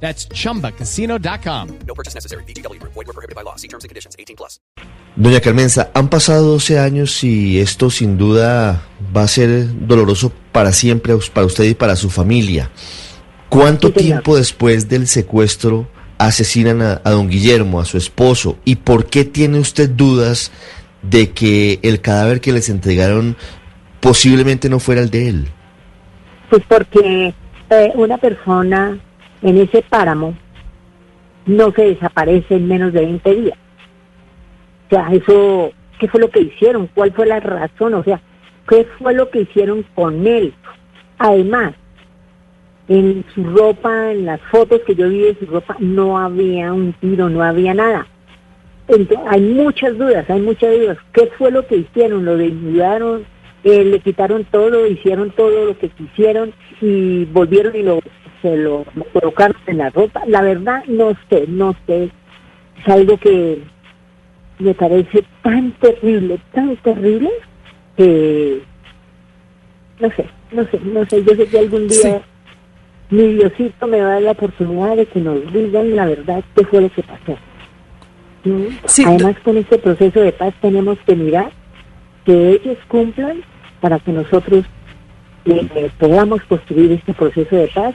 That's chumbacasino.com. No purchase necessary. BGW. Void were prohibited by law. See terms and conditions. 18 plus. Doña Carmenza, han pasado 12 años y esto sin duda va a ser doloroso para siempre, para usted y para su familia. ¿Cuánto Sí, señor. tiempo después del secuestro asesinan a, a don Guillermo, a su esposo? ¿Y por qué tiene usted dudas de que el cadáver que les entregaron posiblemente no fuera el de él? Pues porque eh, una persona en ese páramo no se desaparece en menos de 20 días. O sea, eso, ¿qué fue lo que hicieron? ¿Cuál fue la razón? O sea, ¿qué fue lo que hicieron con él? Además, en su ropa, en las fotos que yo vi de su ropa, no había un tiro, no había nada. Entonces, hay muchas dudas, hay muchas dudas. ¿Qué fue lo que hicieron? ¿Lo desnudaron? Eh, ¿Le quitaron todo? ¿Hicieron todo lo que quisieron? ¿Y volvieron y lo, se lo colocaron en la ropa? La verdad, no sé, no sé. Es algo que me parece tan terrible, tan terrible, que no sé, no sé, no sé. Yo sé que algún día mi Diosito me va a dar la oportunidad de que nos digan la verdad qué fue lo que pasó. Sí, Además, con este proceso de paz tenemos que mirar que ellos cumplan para que nosotros eh, eh, podamos construir este proceso de paz